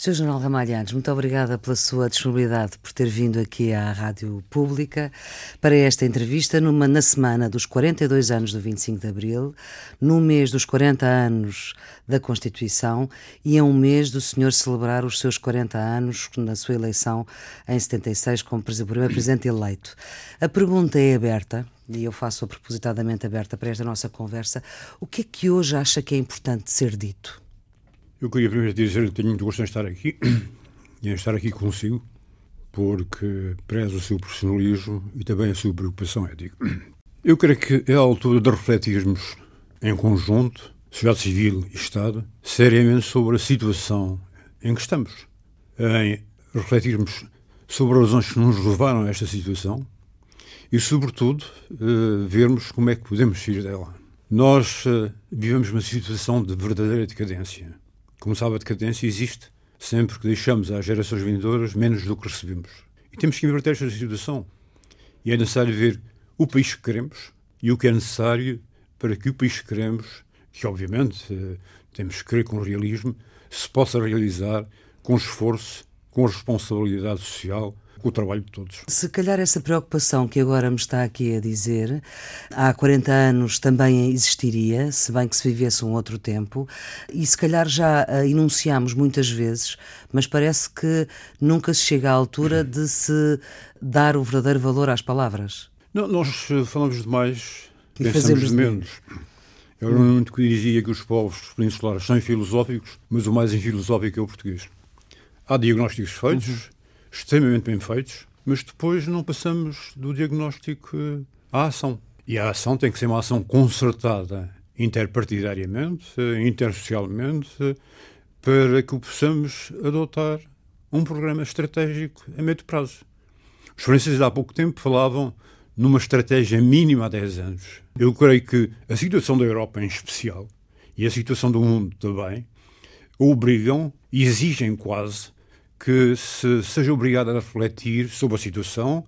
Sr. General Ramalhantes, muito obrigada pela sua disponibilidade por ter vindo aqui à Rádio Pública para esta entrevista numa, na semana dos 42 anos do 25 de Abril, no mês dos 40 anos da Constituição e a um mês do senhor celebrar os seus 40 anos na sua eleição em 76 como primeiro presidente eleito. A pergunta é aberta, e eu faço-a propositadamente aberta para esta nossa conversa. O que é que hoje acha que é importante ser dito? Eu queria primeiro dizer que tenho muito gosto em estar aqui e em estar aqui consigo, porque prezo o seu profissionalismo e também a sua preocupação ética. Eu creio que é a altura de refletirmos em conjunto, sociedade civil e Estado, seriamente sobre a situação em que estamos, em refletirmos sobre as razões que nos levaram a esta situação e, sobretudo, eh, vermos como é que podemos sair dela. Nós eh, vivemos uma situação de verdadeira decadência como sabe, a decadência existe sempre que deixamos às gerações vindouras menos do que recebemos. E temos que inverter esta situação. E é necessário ver o país que queremos e o que é necessário para que o país que queremos, que obviamente eh, temos que querer com realismo, se possa realizar com esforço, com responsabilidade social com o trabalho de todos. Se calhar essa preocupação que agora me está aqui a dizer, há 40 anos também existiria, se bem que se vivesse um outro tempo, e se calhar já a enunciamos muitas vezes, mas parece que nunca se chega à altura de se dar o verdadeiro valor às palavras. Não, nós eh, falamos demais, e pensamos de menos. Eu não muito que dizia que os povos peninsulares são filosóficos, mas o mais infilosófico é o português. Há diagnósticos feitos, uhum extremamente bem feitos, mas depois não passamos do diagnóstico à ação. E a ação tem que ser uma ação concertada interpartidariamente, intersocialmente, para que possamos adotar um programa estratégico a médio prazo. Os franceses há pouco tempo falavam numa estratégia mínima há 10 anos. Eu creio que a situação da Europa em especial e a situação do mundo também obrigam exigem quase que se seja obrigado a refletir sobre a situação,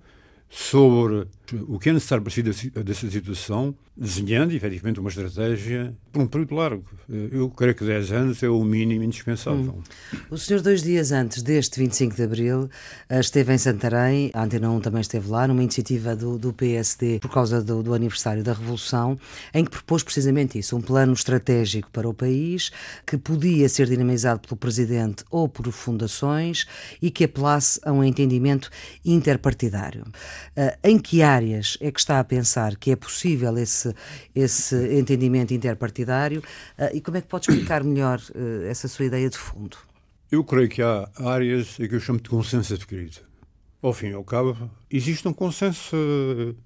sobre o que é necessário para sair dessa situação, desenhando efetivamente uma estratégia por um período largo. Eu creio que 10 anos é o mínimo indispensável. Hum. O senhor, dois dias antes deste 25 de abril, eh, esteve em Santarém, a Antena 1 também esteve lá, numa iniciativa do, do PSD por causa do, do aniversário da Revolução, em que propôs precisamente isso, um plano estratégico para o país que podia ser dinamizado pelo Presidente ou por fundações e que apelasse a um entendimento interpartidário. Uh, em que áreas é que está a pensar que é possível esse, esse entendimento interpartidário uh, e como é que pode explicar melhor uh, essa sua ideia de fundo? Eu creio que há áreas que eu chamo de consenso adquirido. Ao fim e ao cabo, existe um consenso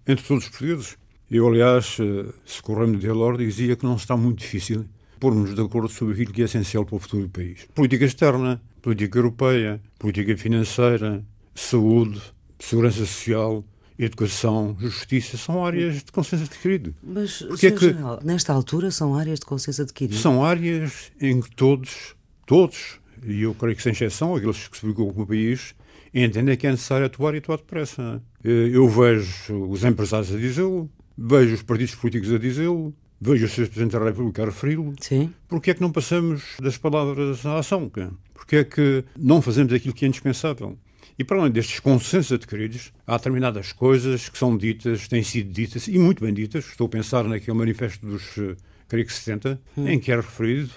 entre todos os portugueses. Eu, aliás, se correndo de ordem, dizia que não está muito difícil pormos de acordo sobre aquilo que é essencial para o futuro do país. Política externa, política europeia, política financeira, saúde, segurança social, educação, justiça, são áreas de consenso adquirido. Mas, Porque é que, General, nesta altura, são áreas de consenso adquirido? São áreas em que todos, todos, e eu creio que sem exceção, aqueles que se preocupam com o país, entendem que é necessário atuar e atuar depressa. Eh, eu vejo os empresários a dizê-lo, vejo os partidos políticos a dizê-lo, vejo o Sr. Presidente da República a referi-lo. Sim. Porquê é que não passamos das palavras à ação? Porquê é que não fazemos aquilo que é indispensável? E para além destes consensos adquiridos, há determinadas coisas que são ditas, têm sido ditas, e muito bem ditas. Estou a pensar naquele manifesto dos, eh, creio que 70, hum. em que é referido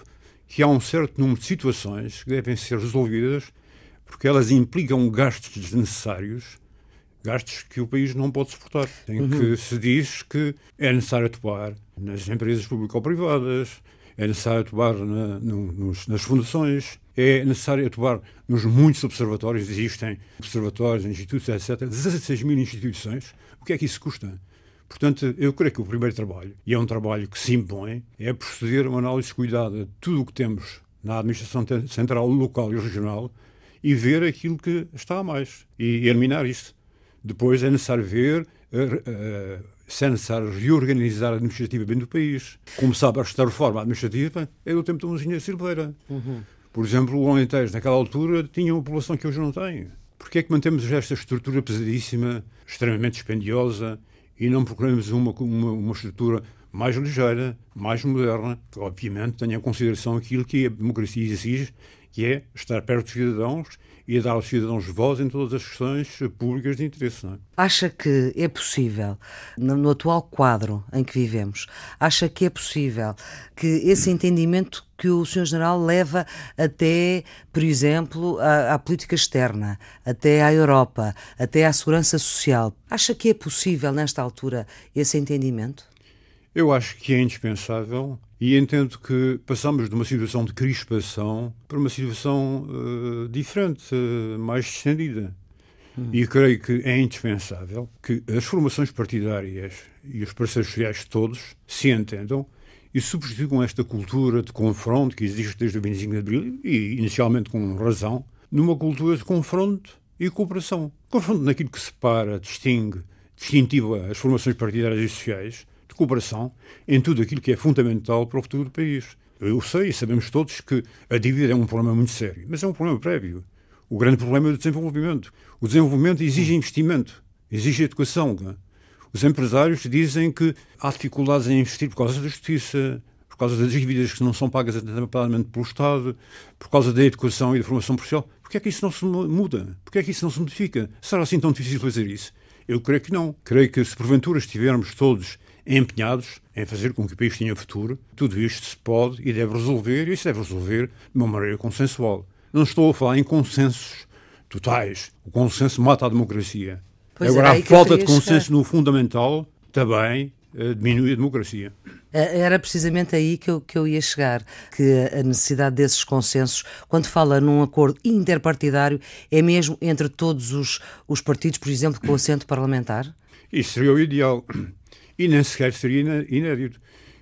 que há um certo número de situações que devem ser resolvidas porque elas implicam gastos desnecessários, gastos que o país não pode suportar. Em uhum. que se diz que é necessário atuar nas empresas público-privadas, é necessário atuar na, no, nos, nas fundações, é necessário atuar nos muitos observatórios, existem observatórios, institutos, etc. 16 mil instituições. O que é que isso custa? Portanto, eu creio que o primeiro trabalho, e é um trabalho que se impõe, é proceder a uma análise cuidada de tudo o que temos na administração central, local e regional e ver aquilo que está a mais e eliminar isso. Depois é necessário ver uh, uh, se é necessário reorganizar administrativamente o país. Como sabe, esta reforma administrativa é do tempo da Mozinha Silveira. Uhum. Por exemplo, o Alentejo, naquela altura, tinha uma população que hoje não tem. Porquê é que mantemos esta estrutura pesadíssima, extremamente dispendiosa, e não procuramos uma, uma, uma estrutura mais ligeira, mais moderna, que obviamente tenha em consideração aquilo que a democracia exige, que é estar perto dos cidadãos e dar aos cidadãos voz em todas as questões públicas de interesse. É? Acha que é possível, no, no, atual quadro em que vivemos, acha que é possível que esse entendimento que o Sr. General leva até, por exemplo, à, à política externa, até à Europa, até à segurança social, acha que é possível, nesta altura, esse entendimento? Eu acho que é indispensável e entendo que passamos de uma situação de crispação para uma situação uh, diferente, uh, mais estendida. Hum. E creio que é indispensável que as formações partidárias e os parceiros sociais todos se entendam e substituam esta cultura de confronto que existe desde o 25 de Abril, e inicialmente com razão, numa cultura de confronto e cooperação. Confronto naquilo que separa, distingue, distintiva as formações partidárias e sociais, cooperação em tudo aquilo que é fundamental para o futuro do país. Eu sei e sabemos todos que a dívida é um problema muito sério, mas é um problema prévio. O grande problema é o desenvolvimento. O desenvolvimento exige investimento, exige educação. É? Os empresários dizem que há dificuldades em investir por causa da justiça, por causa das dívidas que não são pagas adequadamente pelo Estado, por causa da educação e da formação profissional. Porquê é que isso não se muda? Porquê é que isso não se modifica? Será assim tão difícil fazer isso? Eu creio que não. Creio que se porventura estivermos todos empenhados em fazer com que o país tenha futuro. Tudo isto se pode e deve resolver, e isso deve resolver de uma maneira consensual. Não estou a falar em consensos totais. O consenso mata a democracia. Pois Agora, a falta de consenso chegar. no fundamental também uh, diminui a democracia. Eh, era precisamente aí que eu, que eu ia chegar, que a necessidade desses consensos, quando fala num acordo interpartidário, é mesmo entre todos os, os partidos, por exemplo, com assento parlamentar? Isso seria o ideal e nem sequer seria inédito.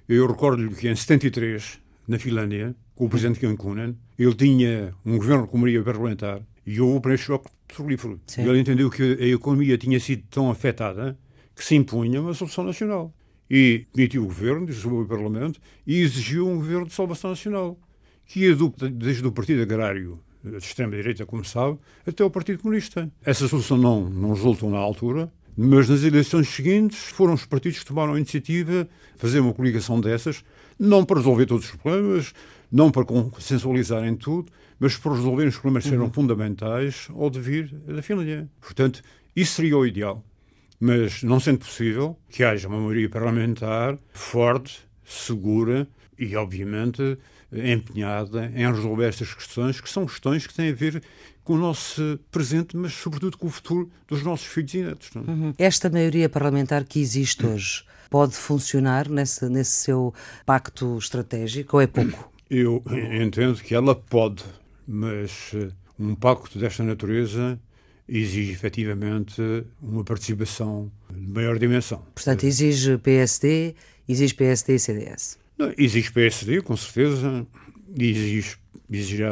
Eu recordo-lhe que em 73, na Finlândia, com o presidente Kim Kunen, ele tinha um governo com maioria parlamentar e houve o primeiro choque petrolífero. Ele entendeu que a economia tinha sido tão afetada que se impunha uma solução nacional. E demitiu o governo, dissolveu o Parlamento e exigiu um governo de salvação nacional, que ia do, desde o Partido Agrário de extrema-direita, como sabe, até o Partido Comunista. Essa solução não, não resultou na altura, mas nas eleições seguintes foram os partidos que tomaram a iniciativa de fazer uma coligação dessas, não para resolver todos os problemas, não para consensualizarem tudo, mas para resolver os problemas que eram uhum. fundamentais ao devir da Finlândia. Portanto, isso seria o ideal. Mas não sendo possível que haja uma maioria parlamentar forte, segura e, obviamente, empenhada em resolver estas questões, que são questões que têm a ver com o nosso presente, mas sobretudo com o futuro dos nossos filhos e netos. É? Uhum. Esta maioria parlamentar que existe hoje pode funcionar nesse, nesse seu pacto estratégico ou é pouco? Eu entendo que ela pode, mas eh, um pacto desta natureza exige efetivamente uma participação de maior dimensão. Portanto, exige PSD, exige PSD e CDS. Não, exige PSD, com certeza, exige, exige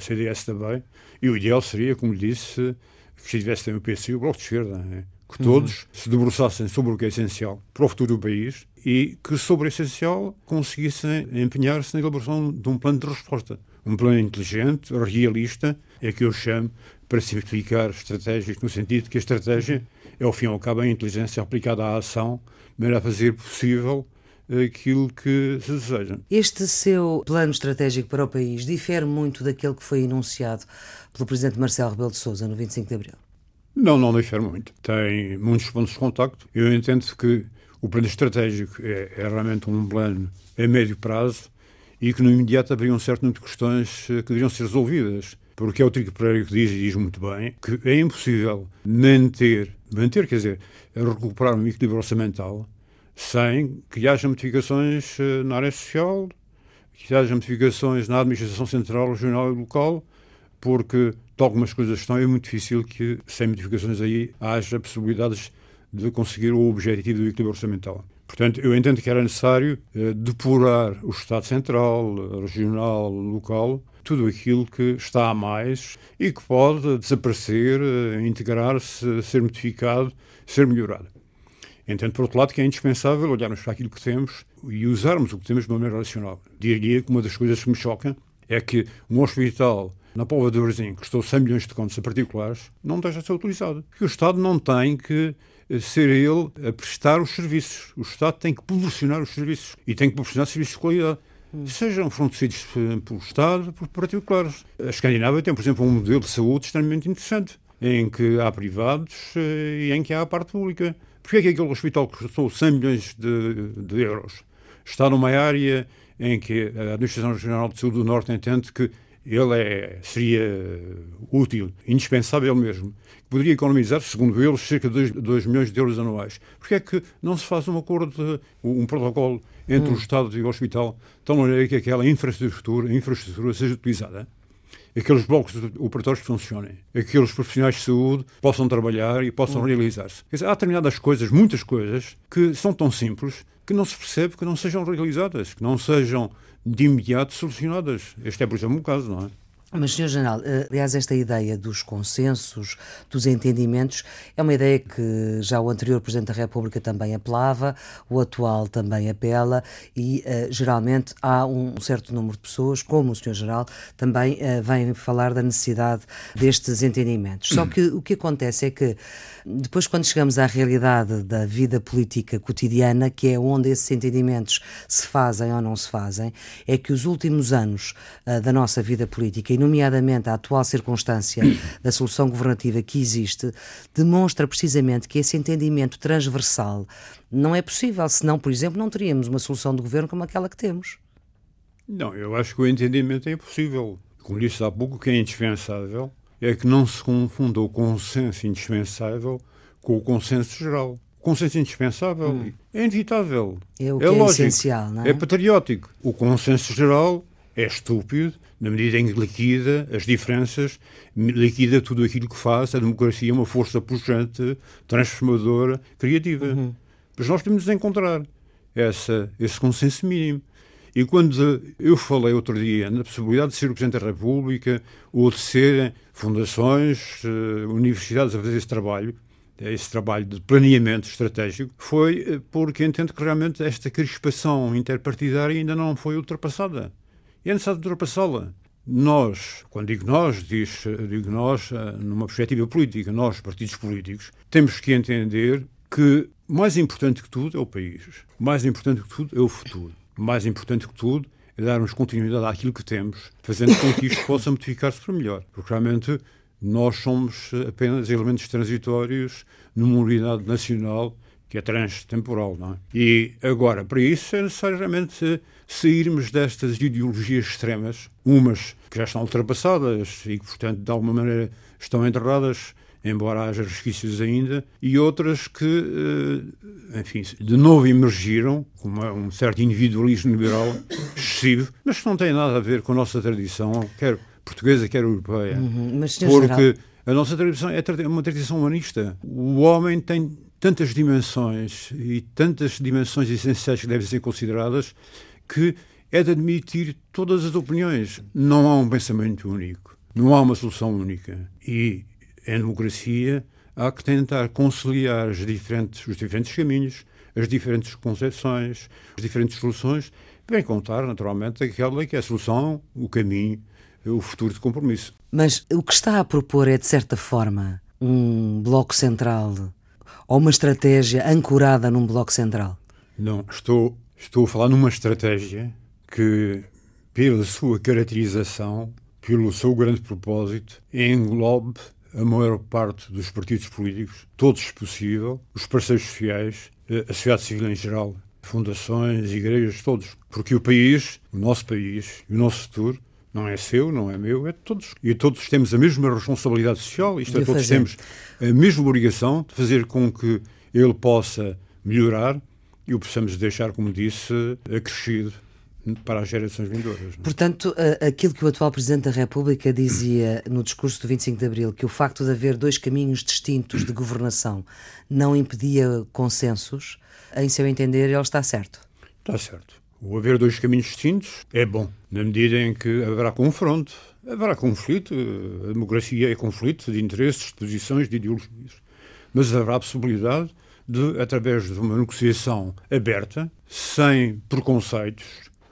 CDS também, e o ideal seria, como disse, que tivesse também o PC e o Bloco de Esquerda, né? que todos uhum. se debruçassem sobre o que é essencial para o futuro do país e que, sobre o essencial, conseguissem empenhar-se na elaboração de um plano de resposta. Um plano inteligente, realista, é que eu chamo para simplificar estratégias, no sentido que a estratégia é, ao fim e ao cabo, a inteligência aplicada à ação, de maneira a fazer possível aquilo que se deseja. Este seu plano estratégico para o país difere muito daquele que foi enunciado pelo Presidente Marcelo Rebelo de Sousa no 25 de Abril? Não, não difere muito. Tem muitos pontos de contacto. Eu entendo que o plano estratégico é, é realmente um plano a médio prazo e que no imediato haveria um certo número de questões eh, que deveriam ser resolvidas. Porque é o Trigo Pereira que diz, e diz muito bem, que é impossível manter, manter, quer dizer, recuperar um equilíbrio orçamental sem que haja modificações eh, na área social, que haja modificações na administração central, regional e local, porque, tal como as coisas estão, é muito difícil que, sem modificações aí, haja possibilidades de conseguir o objetivo do equilíbrio orçamental. Portanto, eu entendo que era necessário eh, depurar o Estado central, regional, local, tudo aquilo que está a mais e que pode desaparecer, eh, integrar-se, ser modificado, ser melhorado. Entendo, por outro lado, que é indispensável olharmos para aquilo que temos e usarmos o que temos de uma maneira racional. Diria que uma das coisas que me choca é que um hospital na Póvoa de Varzim, que custou 100 milhões de contos a particulares, não deixa de ser utilizado. Porque o Estado não tem que eh, ser ele a prestar os serviços. O Estado tem que proporcionar os serviços e tem que proporcionar serviços de qualidade. hum. sejam fornecidos pelo Estado, por particulares. A Escandinávia tem, por exemplo, um modelo de saúde extremamente interessante, em que há privados eh, e em que há a parte pública. Porquê é que aquele hospital custou 100 milhões de, de euros? Está numa área em que a Administração Regional de Saúde do Norte entende que ele é, seria útil, indispensável mesmo. Poderia economizar, segundo eles, cerca de 2 milhões de euros anuais. Porquê é que não se faz um acordo, um protocolo entre hum. o Estado e o hospital, de tal maneira que aquela infraestrutura, infraestrutura seja utilizada? Aqueles blocos operatórios que funcionem, aqueles profissionais de saúde possam trabalhar e possam hum. realizar-se. Há determinadas coisas, muitas coisas, que são tão simples que não se percebe que não sejam realizadas, que não sejam de imediato solucionadas. Este é, por exemplo, um caso, não é? Mas, Sr. General, eh, aliás, esta ideia dos consensos, dos entendimentos, é uma ideia que já o anterior Presidente da República também apelava, o atual também apela e, uh, geralmente, há um certo número de pessoas, como o Sr. General, também uh, vêm falar da necessidade destes entendimentos. Só que o que acontece é que, depois, quando chegamos à realidade da vida política cotidiana, que é onde esses entendimentos se fazem ou não se fazem, é que os últimos anos uh, da nossa vida política, e nomeadamente a atual circunstância da solução governativa que existe, demonstra precisamente que esse entendimento transversal não é possível, senão, por exemplo, não teríamos uma solução de governo como aquela que temos. Não, eu acho que o entendimento é possível. Como disse há pouco, o que é indispensável é que não se confunda o consenso indispensável com o consenso geral. O consenso indispensável hum. é inevitável. É o que é, é lógico, essencial, não é? É patriótico. O consenso geral é estúpido na medida em que liquida as diferenças, liquida tudo aquilo que faz a democracia uma força puxante, transformadora, criativa. Uhum. Mas nós temos de encontrar essa, esse consenso mínimo. E quando eu falei outro dia na possibilidade de ser o Presidente da República ou de serem fundações, uh, universidades a fazer esse trabalho, esse trabalho de planeamento estratégico, foi eh, porque entendo que realmente esta crispação interpartidária ainda não foi ultrapassada. E é necessário ultrapassá-la. Nós, quando digo nós, diz, digo nós eh, numa perspectiva política, nós, partidos políticos, temos que entender que mais importante que tudo é o país. Mais importante que tudo é o futuro. Mais importante que tudo é darmos continuidade àquilo que temos, fazendo com que isto possa modificar-se para melhor. Porque realmente nós somos apenas elementos transitórios numa unidade nacional que é transtemporal, não é? E agora, para isso é necessariamente sairmos destas ideologias extremas, umas que já estão ultrapassadas e que, portanto, de alguma maneira estão enterradas, embora haja resquícios ainda, e outras que, eh, enfim, de novo emergiram, com um certo individualismo liberal excessivo, mas que não tem nada a ver com a nossa tradição, quer portuguesa, quer europeia. Uhum, porque geral... a nossa tradição é uma tradição humanista. O homem tem tantas dimensões e tantas dimensões essenciais que devem ser consideradas que é de admitir todas as opiniões. Não há um pensamento único, não há uma solução única. E em democracia há que tentar conciliar os diferentes, os diferentes caminhos, as diferentes concepções, as diferentes soluções, para encontrar, naturalmente, aquela que é a solução, o caminho, o futuro de compromisso. Mas o que está a propor é, de certa forma, um bloco central ou uma estratégia ancorada num bloco central? Não, estou, estou a falar numa estratégia que, pela sua caracterização, pelo seu grande propósito, englobe a maior parte dos partidos políticos, todos se possível, os parceiros sociais, a sociedade civil em geral, fundações, igrejas, todos. Porque o país, o nosso país e o nosso futuro não é seu, não é meu, é de todos. E todos temos a mesma responsabilidade social, isto é, todos fazer. temos a mesma obrigação de fazer com que ele possa melhorar e o possamos deixar, como disse, acrescido para as gerações vindouras. É? Portanto, aquilo que o atual Presidente da República dizia no discurso do 25 de Abril, que o facto de haver dois caminhos distintos de governação não impedia consensos, em seu entender, ele está certo. Está certo. O haver dois caminhos distintos é bom, na medida em que haverá confronto, haverá conflito, a democracia é conflito de interesses, de posições, de ideologias. Mas haverá a possibilidade de, através de uma negociação aberta, sem preconceitos,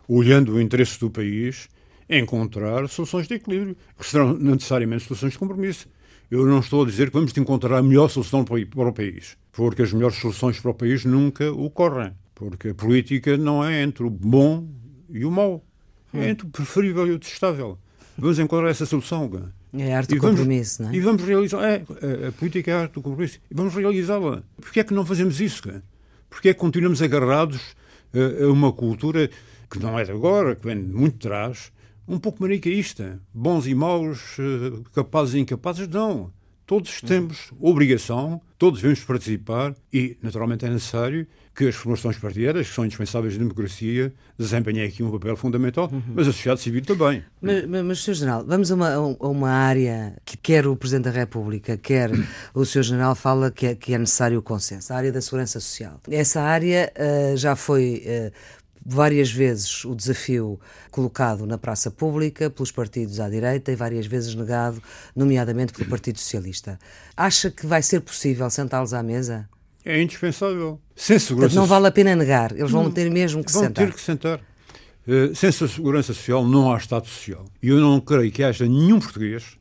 olhando o interesse do país, encontrar soluções de equilíbrio, que serão necessariamente soluções de compromisso. Eu não estou a dizer que vamos encontrar a melhor solução para o país, porque as melhores soluções para o país nunca ocorrem. Porque a política não é entre o bom e o mau. É entre o preferível e o testável. Vamos encontrar essa solução. É a arte do compromisso, não é? E vamos realizar. É, a, política é a arte do compromisso. E vamos realizá-la. Porquê é que não fazemos isso? Porquê é que continuamos agarrados a, a uma cultura que não é de agora, que vem de muito trás, um pouco manicaísta? Bons e maus, eh, capazes e incapazes? Não. Todos temos obrigação, todos devemos participar e, naturalmente, é necessário que as formações partidárias, que são indispensáveis na democracia, desempenhem aqui um papel fundamental, uhum. mas a sociedade civil também. Mas, mas, mas Sr. General, vamos a uma, a uma área que quer o Presidente da República, quer o Sr. General fala que é, que é necessário o consenso, a área da segurança social. Essa área uh, já foi uh, várias vezes o desafio colocado na praça pública pelos partidos à direita e várias vezes negado, nomeadamente pelo Partido Socialista. Acha que vai ser possível sentá-los à mesa? É indispensável. Sem segurança Não vale a pena negar, eles vão ter mesmo que vão sentar. Vão ter que sentar. Uh, sem segurança social não há Estado social. E eu não creio que haja nenhum português,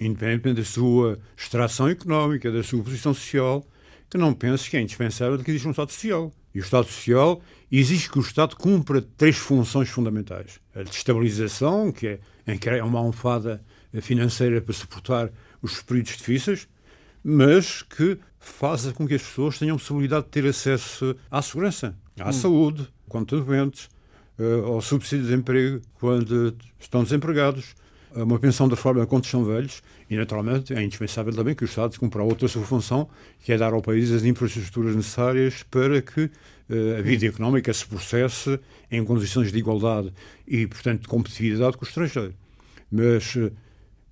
independentemente da sua extração económica, da sua posição social, que não pense que é indispensável que exista um Estado social. E o Estado social exige que o Estado cumpra três funções fundamentais. A de estabilização, que é, em que é uma almofada financeira para suportar os períodos difíceis, mas que faça com que as pessoas tenham possibilidade de ter acesso à segurança, à hum. saúde, quando estão doentes, ao subsídio de desemprego quando estão desempregados, uma pensão de reforma quando estão velhos e, naturalmente, é indispensável também que o Estado cumpra outra sua função, que é dar ao país as infraestruturas necessárias para que uh, a vida económica se processe em condições de igualdade e, portanto, de competitividade com o estrangeiro. Mas uh,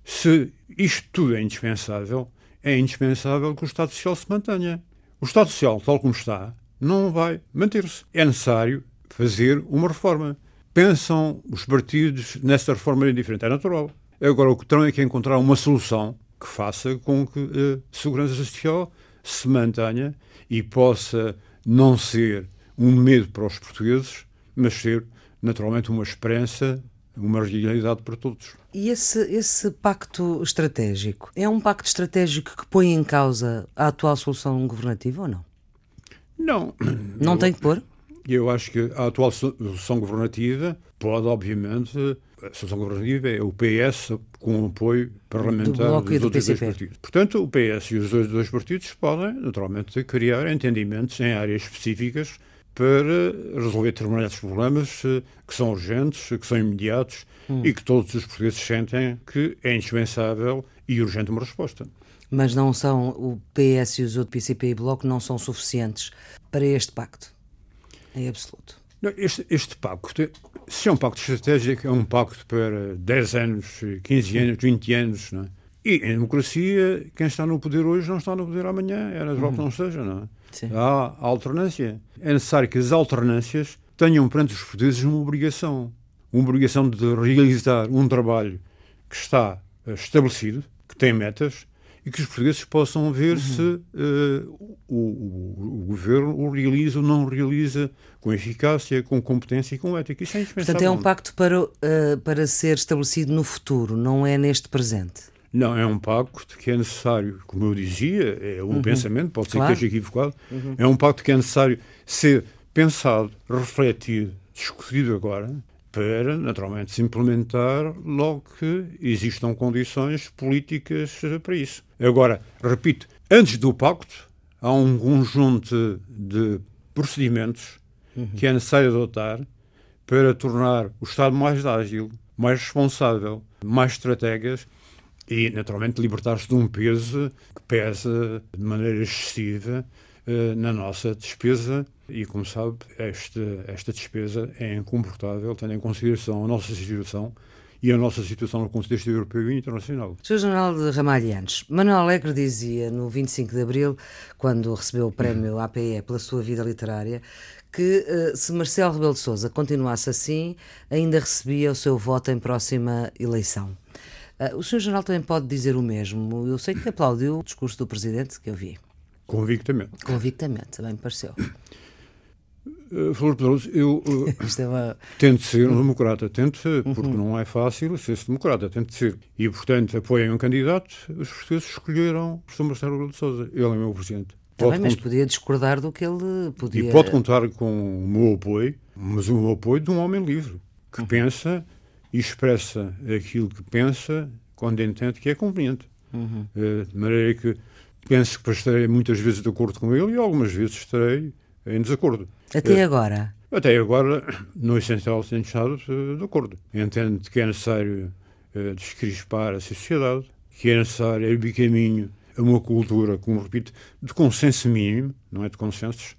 se isto tudo é indispensável, é indispensável que o Estado Social se mantenha. O Estado Social, tal como está, não vai manter-se. É necessário fazer uma reforma. Pensam os partidos nessa reforma indiferente. É natural. Agora, o que terão é que encontrar uma solução que faça com que a segurança social se mantenha e possa não ser um medo para os portugueses, mas ser naturalmente uma esperança uma realidade para todos. E esse, esse pacto estratégico é um pacto estratégico que põe em causa a atual solução governativa ou não? Não. Não eu, tem que pôr? Eu acho que a atual solução governativa pode, obviamente, a solução governativa é o PS com o apoio parlamentar do dos outros dois partidos. Portanto, o PS e os dois, dois partidos podem, naturalmente, criar entendimentos em áreas específicas para resolver determinados problemas eh, que são urgentes, que são imediatos hum. e que todos os portugueses sentem que é indispensável e urgente uma resposta. Mas não são, o PS e os outros PCP e Bloco não são suficientes para este pacto, em absoluto. Este, este pacto, se é um pacto estratégico, é um pacto para 10 anos, 15 anos, 20 anos, não é? E em democracia, quem está no poder hoje não está no poder amanhã, natural uhum. que não esteja, não é? Sim. Há alternância. É necessário que as alternâncias tenham perante os portugueses uma obrigação. Uma obrigação de realizar um trabalho que está uh, estabelecido, que tem metas, e que os portugueses possam ver uhum. se uh, o, o, o, governo o realiza ou não realiza com eficácia, com competência e com ética. Isso é. Portanto, é um pacto para, uh, para ser estabelecido no futuro, não é neste presente. Não, é um pacto que é necessário, como eu dizia, é um uhum. pensamento, pode ser claro. que esteja equivocado, uhum. é um pacto que é necessário ser pensado, refletido, discutido agora, para, naturalmente, se implementar logo que existam condições políticas para isso. Agora, repito, antes do pacto, há um conjunto de procedimentos uhum. que é necessário adotar para tornar o Estado mais ágil, mais responsável, mais estrategas e, naturalmente, libertar-se de um peso que pesa de maneira excessiva uh, na nossa despesa. E, como sabe, esta, esta despesa é incomportável, tendo em consideração a nossa situação e a nossa situação no contexto europeu e internacional. Sr. General de Ramalhantes, Manuel Alegre dizia no 25 de Abril, quando recebeu o prémio APE pela sua vida literária, que uh, se Marcelo Rebelo de Sousa continuasse assim, ainda recebia o seu voto em próxima eleição. Uh, o Sr. General também pode dizer o mesmo. Eu sei que aplaudiu o discurso do Presidente que eu vi. Convictamente. Convictamente, também me pareceu. Uh, Flor Pedroso, eu uh, é uma... tento ser um democrata, tento ser, porque uhum. não é fácil ser-se democrata, tento ser. E, portanto, apoiem um candidato, os portugueses escolheram o professor Marcelo Rebelo de Sousa. Ele é meu presidente. Também, mas podia discordar do que ele podia... E pode contar com o meu apoio, mas o meu apoio de um homem livre, que uhum. pensa e expressa aquilo que pensa quando entende que é conveniente. Uhum. De maneira que penso que estarei muitas vezes de acordo com ele e algumas vezes estarei em desacordo. Até agora? Até agora, no essencial, tenho estado de acordo. Entendo que é necessário descrispar a sociedade, que é necessário abrir caminho a uma cultura, como repito, de consenso mínimo, não é de consensos,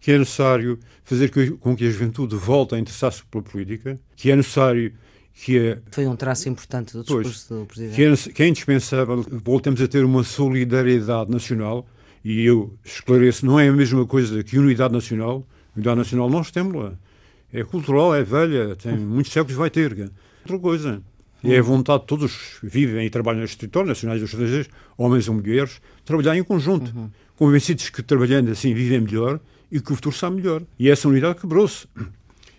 que é necessário fazer com que a juventude volte a interessar-se pela política, que é necessário que é, Foi um traço importante do discurso pois, do Presidente. Que é, que é indispensável voltemos a ter uma solidariedade nacional, e eu esclareço, não é a mesma coisa que unidade nacional. Unidade nacional nós temos lá. É cultural, é velha, tem muitos séculos, vai ter. Outra coisa. É a vontade de todos que vivem e trabalham neste território, nacionais e estrangeiros, homens ou mulheres, trabalhar em conjunto, uhum. convencidos que trabalhando assim vivem melhor e que o futuro está melhor. E essa unidade quebrou-se.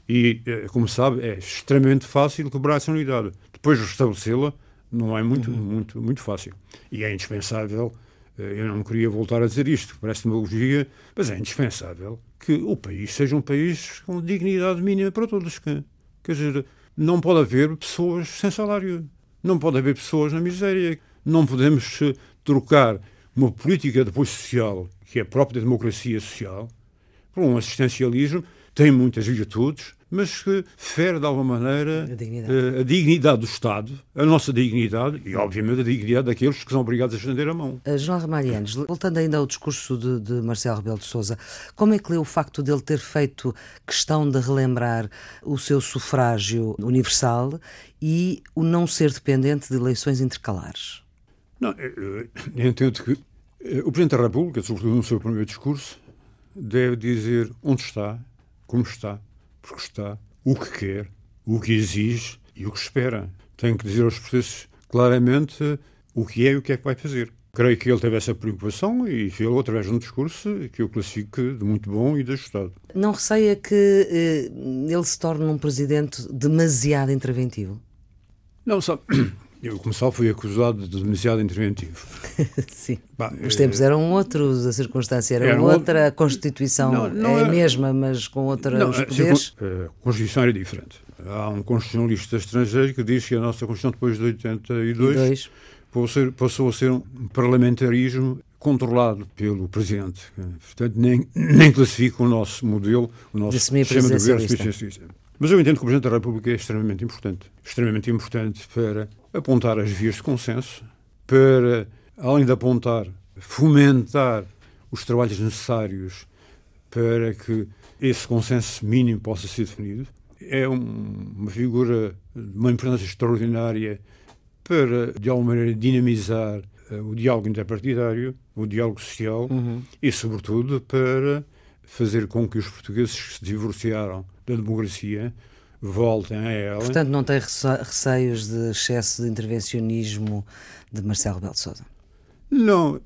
E, eh, como sabe, é extremamente fácil quebrar essa unidade. Depois restabelecê-la não é muito, uhum. muito, muito fácil. E é indispensável, eu não queria voltar a dizer isto, parece demagogia, mas é indispensável que o país seja um país com dignidade mínima para todos. Quer dizer, não pode haver pessoas sem salário, não pode haver pessoas na miséria. Não podemos eh, trocar uma política de apoio social, que é própria da democracia social, por um assistencialismo tem muitas virtudes, mas que fere de alguma maneira a dignidade. Eh, a dignidade. do Estado, a nossa dignidade e, obviamente, a dignidade daqueles que são obrigados a estender a mão. Uh, João Ramalhianes, voltando ainda ao discurso de, de Marcelo Rebelo de Souza, como é que lê o facto dele ter feito questão de relembrar o seu sufrágio universal e o não ser dependente de eleições intercalares? Não, eu, eu entendo que eh, o Presidente da República, sobretudo no seu primeiro discurso, deve dizer onde está, como está, porque está, o que quer, o que exige e o que espera. Tem que dizer aos portugueses claramente o que é e o que é que vai fazer. Creio que ele teve essa preocupação e fez-o através de um discurso que eu classifico de muito bom e de ajustado. Não receia que eh, ele se torne um presidente demasiado interventivo? Não, sabe, eu, como sabe, fui acusado de demasiado interventivo. Sim. Bah, Os tempos é... eram outros, a circunstância era, era outra, outro... a Constituição não, não é a mesma, mas com outros não, poderes. A Constituição era diferente. Há um constitucionalista estrangeiro que diz que a nossa Constituição, depois de 82, passou a, ser, passou a ser um parlamentarismo controlado pelo Presidente. Portanto, nem, nem classifica o nosso modelo, o nosso sistema de governo mas eu entendo que o Presidente da República é extremamente importante. Extremamente importante para apontar as vias de consenso, para, além de apontar, fomentar os trabalhos necessários para que esse consenso mínimo possa ser definido. É um, uma figura de uma importância extraordinária para, de alguma maneira, dinamizar uh, o diálogo interpartidário, o diálogo social uhum. e, sobretudo, para fazer com que os portugueses que se divorciaram da democracia voltem a ela. Portanto, não tem receios de excesso de intervencionismo de Marcelo Rebelo de Sousa? Não,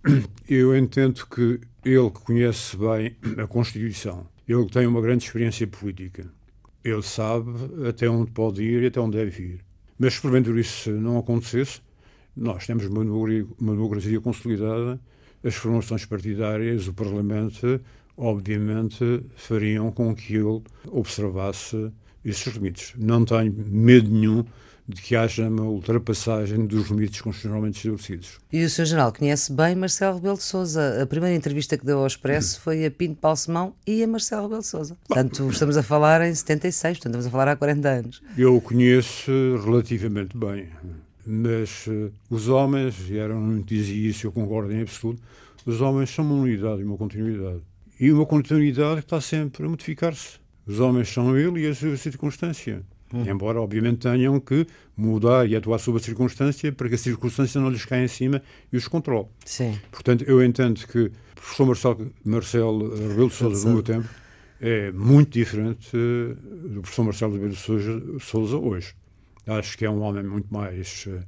eu entendo que ele conhece bem a Constituição, ele tem uma grande experiência política, ele sabe até onde pode ir e até onde deve ir. Mas se porventura isso não acontecesse, nós temos uma democracia consolidada, as formações partidárias, o Parlamento, obviamente, fariam com que ele observasse esses limites. Não tenho medo nenhum de que haja uma ultrapassagem dos limites constitucionalmente estabelecidos. E o Sr. General conhece bem Marcelo Rebelo de Sousa. A primeira entrevista que deu ao Expresso foi a Pinto Balsemão e a Marcelo Rebelo de Sousa. Portanto, estamos a falar em 76, portanto, estamos a falar há 40 anos. Eu o conheço relativamente bem, mas uh, os homens, e era não dizia isso, eu concordo em absoluto, os homens são uma unidade e uma continuidade. E uma continuidade que está sempre a modificar-se. Os homens são ele e a sua circunstância. Hum. Embora, obviamente, tenham que mudar e atuar sob a circunstância para que a circunstância não lhes caia em cima e os controle. Sim. Portanto, eu entendo que o professor Marcelo, Marcelo Rebelo de Souza, do meu tempo, é muito diferente eh, do professor Marcelo Rebelo de Souza, Souza hoje. Acho que é um homem muito mais uh,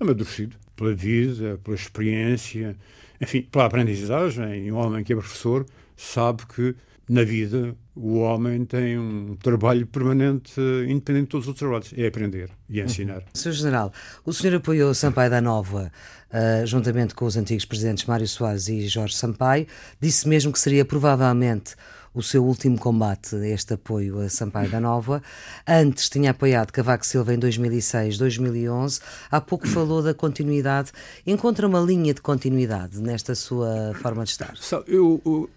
amadurecido pela vida, pela experiência, enfim, pela aprendizagem. Um homem que é professor sabe que na vida o homem tem um trabalho permanente, independente de todos os outros trabalhos, é aprender e ensinar. Uhum. Sr. General, o senhor apoiou Sampaio da Nova, uh, juntamente com os antigos presidentes Mário Soares e Jorge Sampaio, disse mesmo que seria provavelmente o seu último combate, este apoio a Sampaio da Nova. Antes tinha apoiado Cavaco Silva em 2006, 2011. Há pouco falou da continuidade. Encontra uma linha de continuidade nesta sua forma de estar? Eu, eu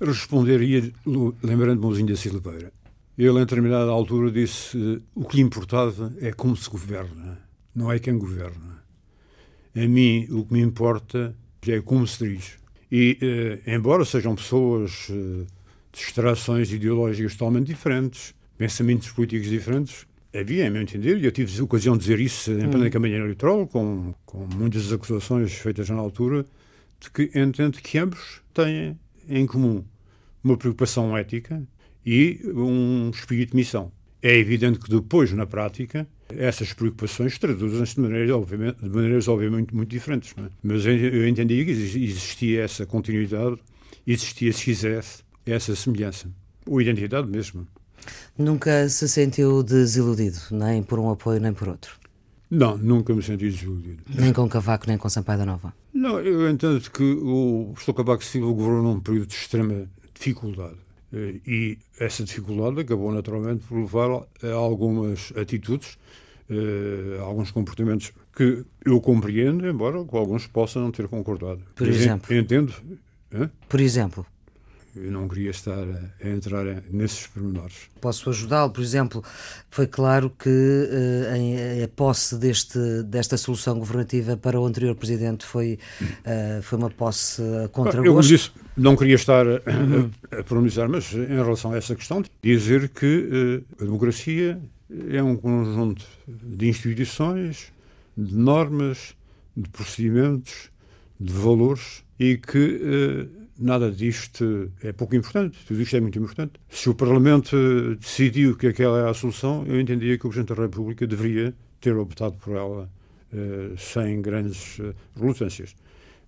responderia lembrando-me da Silveira. Ele, em determinada altura, disse o que lhe importava é como se governa, não é quem governa. A mim, o que me importa é como se dirige. E, eh, embora sejam pessoas eh, de extrações ideológicas totalmente diferentes, pensamentos políticos diferentes, havia, a meu entender, e eu tive a ocasião de dizer isso em plena hum. campanha eleitoral, com, com muitas acusações feitas na altura, de que entendo que ambos têm em comum uma preocupação ética e um espírito de missão. É evidente que depois, na prática, essas preocupações traduzem-se de maneiras, obviamente, de maneiras obviamente muito diferentes. É? Mas eu entendi que existia essa continuidade, existia, se quisesse, essa semelhança. Ou identidade mesmo. Nunca se sentiu desiludido, nem por um apoio nem por outro? Não, nunca me senti desiludido. Nem com Cavaco, nem com Sampaio da Nova? Não, eu entendo que o Estou Cavaco Silva governou num período de extrema dificuldade. Eh, e essa dificuldade acabou naturalmente por levar a algumas atitudes, a eh, alguns comportamentos que eu compreendo, embora com alguns possam não ter concordado. Por exemplo? Entendo. Por exemplo? Eu não queria estar a, entrar nesses pormenores. Posso ajudá-lo? Por exemplo, foi claro que uh, a posse deste, desta solução governativa para o anterior presidente foi, uh, foi uma posse contra Eu, disse, não queria estar a, a, a pronunciar, mas em relação a essa questão, dizer que uh, a democracia é um conjunto de instituições, de normas, de procedimentos, de valores e que nada disto é pouco importante, tudo isto é muito importante. Se o Parlamento decidiu que aquela é a solução, eu entendia que o Presidente da República deveria ter optado por ela uh, sem grandes uh, relutâncias.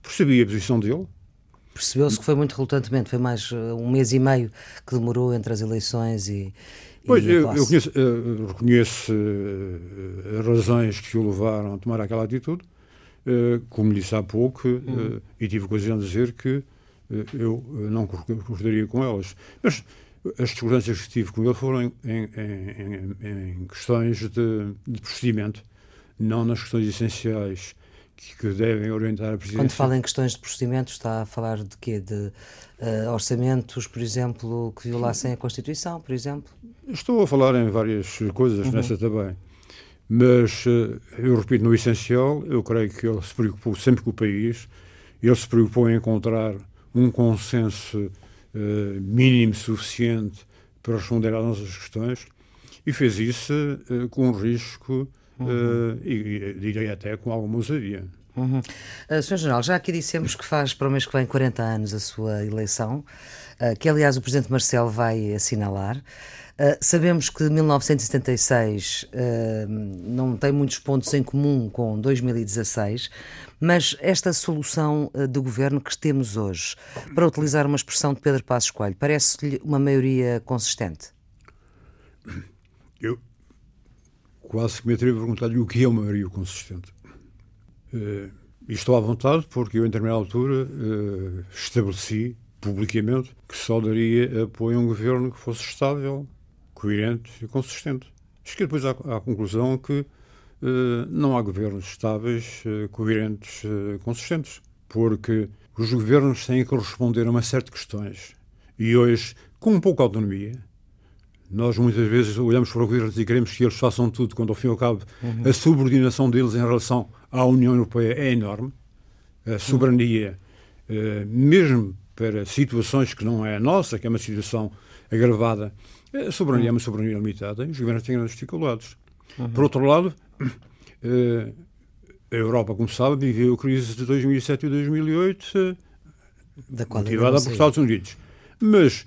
Percebi a posição dele. Percebeu-se que foi muito relutantemente, foi mais uh, um mês e meio que demorou entre as eleições e. Pois, eu, eu conheço, reconheço as razões que o levaram a tomar aquela atitude, como disse há pouco, uhum. e tive ocasião de dizer que eh, eu eh, não concordaria com elas. Mas as discordâncias que tive com ele foram em, em, em, em questões de, de, procedimento, não nas questões essenciais que, que, devem orientar a presidência. Quando fala em questões de procedimento, está a falar de quê? De uh, orçamentos, por exemplo, que violassem a Constituição, por exemplo? Estou a falar em várias coisas uhum. nessa também. Mas, uh, eu repito, no essencial, eu creio que ele se preocupou sempre com o país, ele se preocupou em encontrar um consenso uh, mínimo suficiente para responder às nossas questões e fez isso uh, com risco uhum. e, diria até com alguma ousadia. Uhum. Uh, Sr. General, já aqui dissemos que faz para o mês que vem 40 anos a sua eleição, uh, que aliás o Presidente Marcelo vai assinalar. Uh, sabemos que 1976 uh, não tem muitos pontos em comum com 2016, mas esta solução uh, de governo que temos hoje, para utilizar uma expressão de Pedro Passos Coelho, parece-lhe uma maioria consistente? Eu quase que me atrevo a perguntar-lhe o que é uma maioria consistente. Uh, e estou à vontade porque eu, em determinada altura, estabeleci publicamente que só daria apoio a um governo que fosse estável, coerente e consistente. Cheguei depois à, à conclusão que uh, não há governos estáveis, uh, coerentes, uh, consistentes, porque os governos têm que responder a uma série de questões. E hoje, com pouca autonomia, nós muitas vezes olhamos para os governos e queremos que eles façam tudo, quando ao fim e ao cabo uhum. a subordinação deles em relação à União Europeia é enorme. A soberania, uh, mesmo para situações que não é a nossa, que é uma situação agravada, a soberania uhum. é uma soberania limitada e os governos têm grandes dificuldades. Uhum. Por outro lado, uh, a Europa, como sabe, viveu a crise de 2007 e 2008, uh, motivada por Estados Unidos. Mas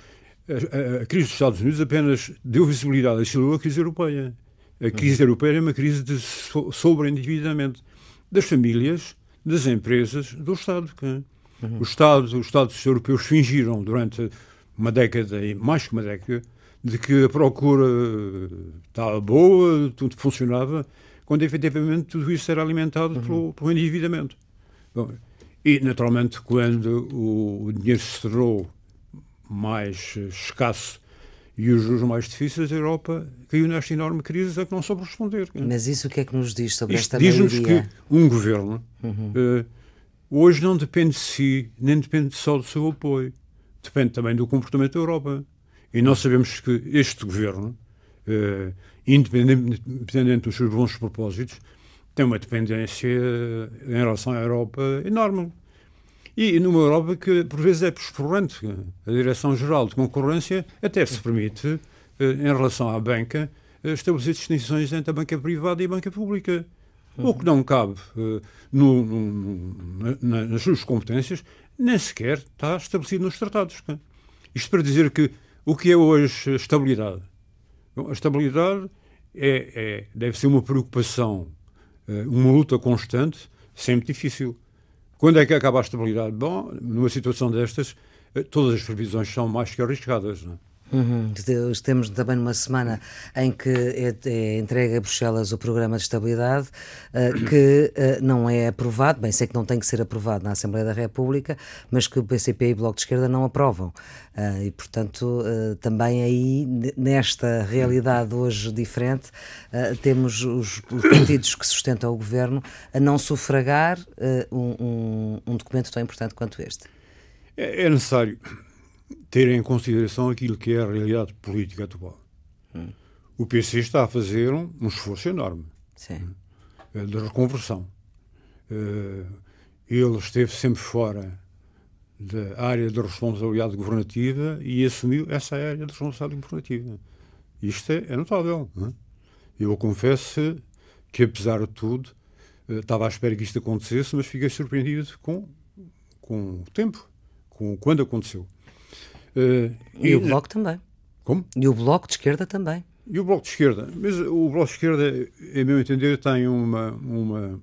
a, a, crise dos Estados Unidos apenas deu visibilidade à crise europeia. A crise uhum. europeia é uma crise de so, sobreendividamento das famílias, das empresas, do Estado. Que, uhum. o Estado os Estados europeus fingiram durante uma década e mais que uma década de que a procura estava boa, tudo funcionava, quando efetivamente tudo isso era alimentado uhum. pelo, pelo endividamento. Bom, e, naturalmente, quando o, o dinheiro se tornou mais escasso e os juros mais difíceis, a Europa caiu nesta enorme crise a que não soube responder. Mas isso o que é que nos diz sobre Isto esta diz-nos que um governo uhum. uh, hoje não depende de si, nem depende só do seu apoio. Depende também do comportamento da Europa. E nós sabemos que este governo, uh, independente, independente dos seus bons propósitos, tem uma dependência em relação à Europa enorme. E numa Europa que, por vezes, é explorante. A Direção-Geral de Concorrência até se permite, eh, em relação à banca, eh, estabelecer distinções entre a banca privada e a banca pública. O que não cabe uh, no, no, na, nas suas competências, nem sequer está estabelecido nos tratados. Isto para dizer que o que é hoje estabilidade? Bom, a estabilidade é, é, deve ser uma preocupação, uh, uma luta constante, sempre difícil. Quando é que acaba a estabilidade? Bom, numa situação destas, eh, todas as previsões são mais que arriscadas. Não é? Uhum. Temos também numa semana em que é, é entregue a Bruxelas o programa de estabilidade, uh, que uh, não é aprovado, bem, sei que não tem que ser aprovado na Assembleia da República, mas que o PCP e o Bloco de Esquerda não aprovam. Uh, e, portanto, também aí, nesta realidade hoje diferente, temos os, os, partidos que sustentam o governo a não sufragar um, um, um documento tão importante quanto este. É, é necessário ter em consideração aquilo que é a realidade política atual. Hum. O PC está a fazer um, um esforço enorme Sim. Hum, de reconversão. Uh, ele esteve sempre fora da área de responsabilidade governativa e assumiu essa área de responsabilidade governativa. Isto é, é notável. É? Eu confesso que, apesar de tudo, uh, estava à espera que isto acontecesse, mas fiquei surpreendido com, com o tempo, com quando aconteceu. Uh, e, e, o Bloco também. Como? E o Bloco de Esquerda também. E o Bloco de Esquerda. Mas o Bloco de Esquerda, em meu entender, tem uma, uma,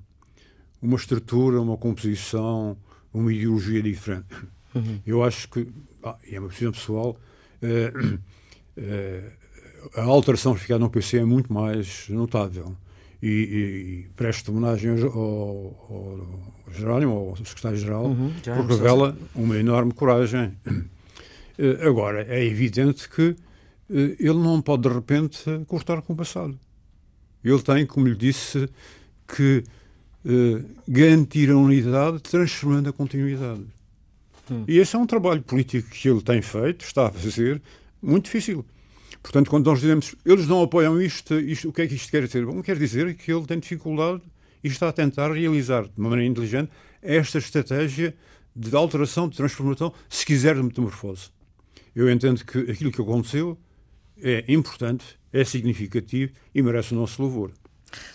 uma estrutura, uma composição, uma ideologia diferente. Uhum. Eu acho que, ah, e é uma posição pessoal, uh, uh, a alteração ficada no PC é muito mais notável. E, e, e presto homenagem ao, ao, ao Jerónimo, ao secretário-geral, uhum, porque revela uma enorme coragem. Eh, agora, é evidente que eh, ele não pode, de repente, cortar com o passado. Ele tem, como lhe disse, que uh, garantir a unidade transformando a continuidade. Hum. E esse é um trabalho político que ele tem feito, está a fazer, muito difícil. Portanto, quando nós dizemos eles não apoiam isto, isto o que é que isto quer dizer? Bom, quer dizer que ele tem dificuldade e está a tentar realizar de uma maneira inteligente esta estratégia de alteração, de transformação, se quiser, de metamorfose eu entendo que aquilo que aconteceu é importante, é significativo e merece o nosso louvor.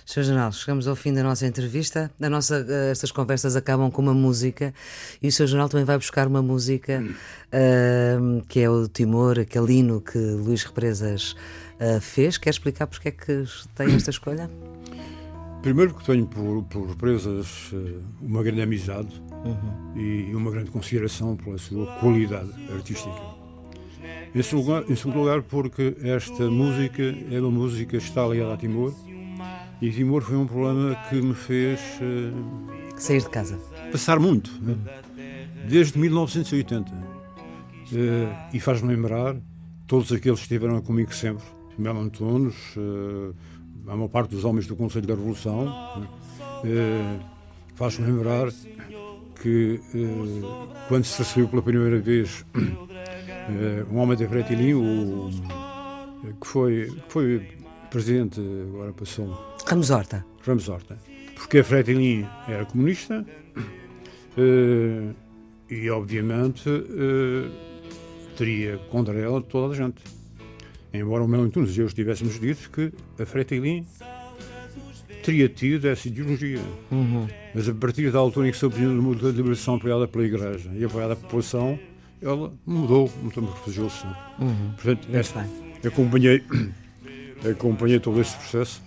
Sr. General, chegamos ao fim da nossa entrevista. A nossa, eh, estas conversas acabam com uma música e o Sr. General também vai buscar uma música uh, que é o Timor, aquele hino que Luís Represas uh, fez. Quer explicar porque é que tem esta escolha? Primeiro porque tenho por, por Represas uma grande amizade uhum. e uma grande consideração pela sua qualidade artística. Em segundo, lugar, em segundo lugar, porque esta música é uma música que está ligada a Timor e Timor foi um problema que me fez uh, sair de casa. Passar muito, né? desde 1980. Uh, eh, e faz-me lembrar todos aqueles que estiveram comigo sempre, Melo Antunes, uh, a maior parte dos homens do Conselho da Revolução. Uh, faz-me lembrar que quando se recebeu pela primeira vez um homem da Fretilin, o, que, foi, que foi presidente, agora passou. Ramos Horta. Ramos Horta. Porque a Fretilin era comunista uh, e, obviamente, teria contra ela toda a gente. Embora o Melo Antunes e eu estivéssemos dito que a Fretilin teria tido essa ideologia. Uhum. Mas a partir da altura em que se apresentou uma liberação apoiada pela Igreja e apoiada pela população, ela mudou, metamorfoseou-se. Uhum. Portanto, essa, acompanhei, acompanhei todo este processo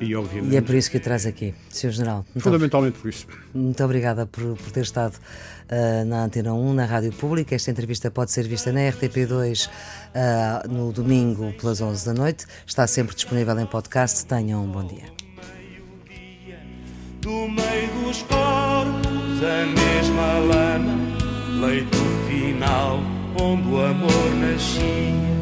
e, obviamente. E é por isso que o traz aqui, Sr. General. Muito fundamentalmente por isso. Muito obrigada por, por ter estado uh, na Antena 1, na Rádio Pública. Esta entrevista pode ser vista na RTP2 uh, ah, no domingo pelas 11 da noite. Está sempre disponível em podcast. Tenham um bom dia. Do meio dos corpos, a mesma lama leito final onde o amor nascia.